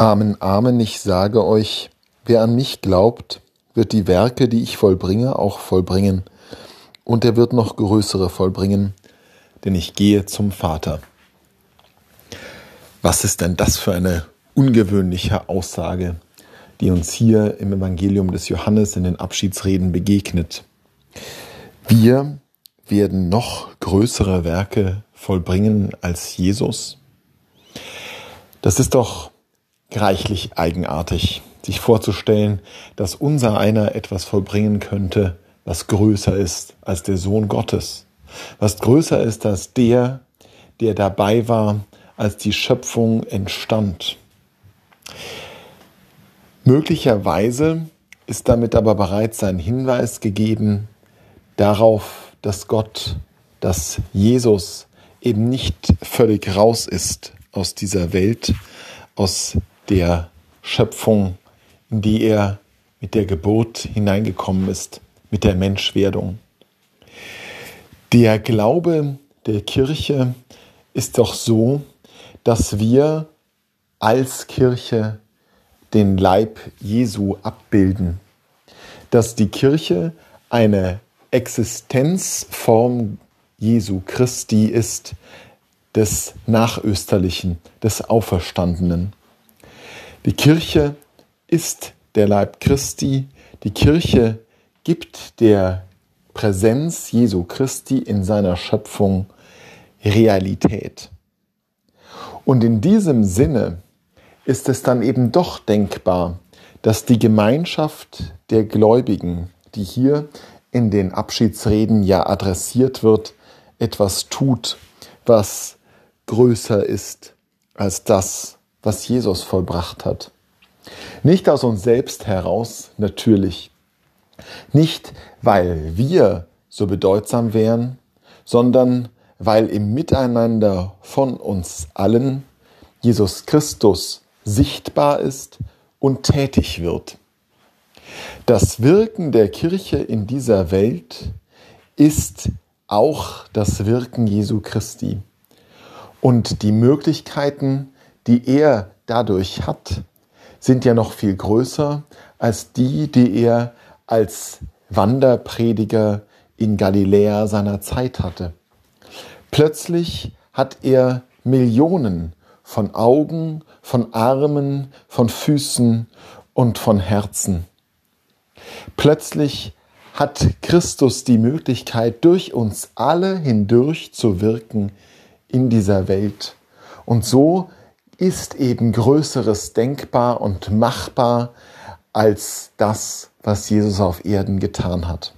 Amen, Amen, ich sage euch, wer an mich glaubt, wird die Werke, die ich vollbringe, auch vollbringen. Und er wird noch größere vollbringen, denn ich gehe zum Vater. Was ist denn das für eine ungewöhnliche Aussage, die uns hier im Evangelium des Johannes in den Abschiedsreden begegnet? Wir werden noch größere Werke vollbringen als Jesus. Das ist doch reichlich eigenartig, sich vorzustellen, dass unser einer etwas vollbringen könnte, was größer ist als der Sohn Gottes, was größer ist als der, der dabei war, als die Schöpfung entstand. Möglicherweise ist damit aber bereits ein Hinweis gegeben darauf, dass Gott, dass Jesus eben nicht völlig raus ist aus dieser Welt, aus der Schöpfung, in die er mit der Geburt hineingekommen ist, mit der Menschwerdung. Der Glaube der Kirche ist doch so, dass wir als Kirche den Leib Jesu abbilden, dass die Kirche eine Existenzform Jesu Christi ist, des Nachösterlichen, des Auferstandenen. Die Kirche ist der Leib Christi. Die Kirche gibt der Präsenz Jesu Christi in seiner Schöpfung Realität. Und in diesem Sinne ist es dann eben doch denkbar, dass die Gemeinschaft der Gläubigen, die hier in den Abschiedsreden ja adressiert wird, etwas tut, was größer ist als das, was Jesus vollbracht hat. Nicht aus uns selbst heraus, natürlich. Nicht, weil wir so bedeutsam wären, sondern weil im Miteinander von uns allen Jesus Christus sichtbar ist und tätig wird. Das Wirken der Kirche in dieser Welt ist auch das Wirken Jesu Christi. Und die Möglichkeiten, die er dadurch hat, sind ja noch viel größer als die, die er als Wanderprediger in Galiläa seiner Zeit hatte. Plötzlich hat er Millionen von Augen, von Armen, von Füßen und von Herzen. Plötzlich hat Christus die Möglichkeit, durch uns alle hindurch zu wirken in dieser Welt. Und so ist eben Größeres denkbar und machbar als das, was Jesus auf Erden getan hat.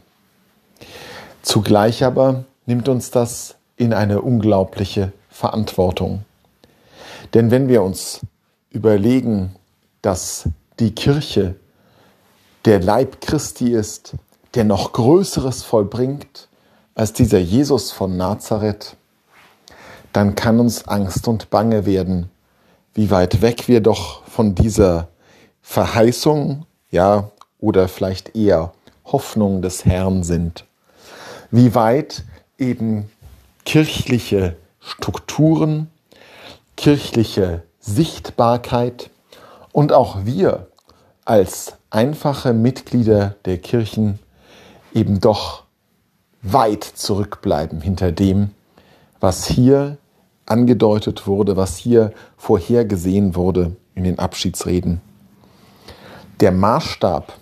Zugleich aber nimmt uns das in eine unglaubliche Verantwortung. Denn wenn wir uns überlegen, dass die Kirche der Leib Christi ist, der noch Größeres vollbringt als dieser Jesus von Nazareth, dann kann uns Angst und Bange werden, wie weit weg wir doch von dieser Verheißung, ja, oder vielleicht eher Hoffnung des Herrn sind. Wie weit eben kirchliche Strukturen, kirchliche Sichtbarkeit und auch wir als einfache Mitglieder der Kirchen eben doch weit zurückbleiben hinter dem, was hier angedeutet wurde, was hier vorhergesehen wurde in den Abschiedsreden. Der Maßstab,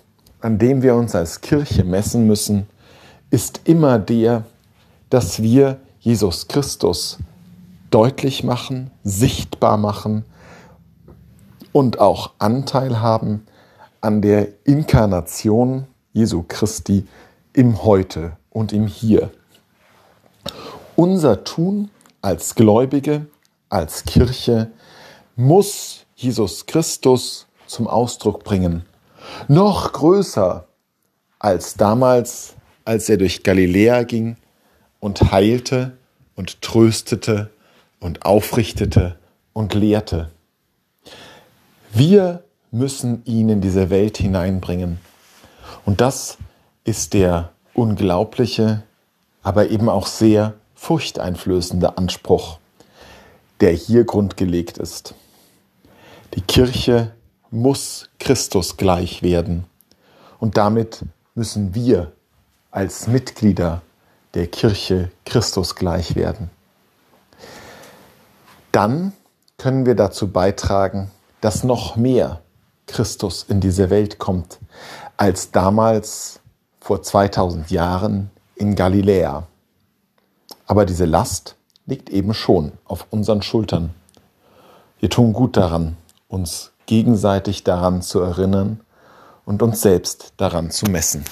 an dem wir uns als Kirche messen müssen, ist immer der, dass wir Jesus Christus deutlich machen, sichtbar machen und auch Anteil haben an der Inkarnation Jesu Christi im Heute und im Hier. Unser Tun als Gläubige, als Kirche muss Jesus Christus zum Ausdruck bringen. Noch größer als damals, als er durch Galiläa ging und heilte und tröstete und aufrichtete und lehrte. Wir müssen ihn in diese Welt hineinbringen. Und das ist der unglaubliche, aber eben auch sehr furchteinflößende Anspruch, der hier grundgelegt ist. Die Kirche muss Christus gleich werden. Und damit müssen wir als Mitglieder der Kirche Christus gleich werden. Dann können wir dazu beitragen, dass noch mehr Christus in diese Welt kommt, als damals vor 2000 Jahren in Galiläa. Aber diese Last liegt eben schon auf unseren Schultern. Wir tun gut daran, uns gegenseitig daran zu erinnern und uns selbst daran zu messen.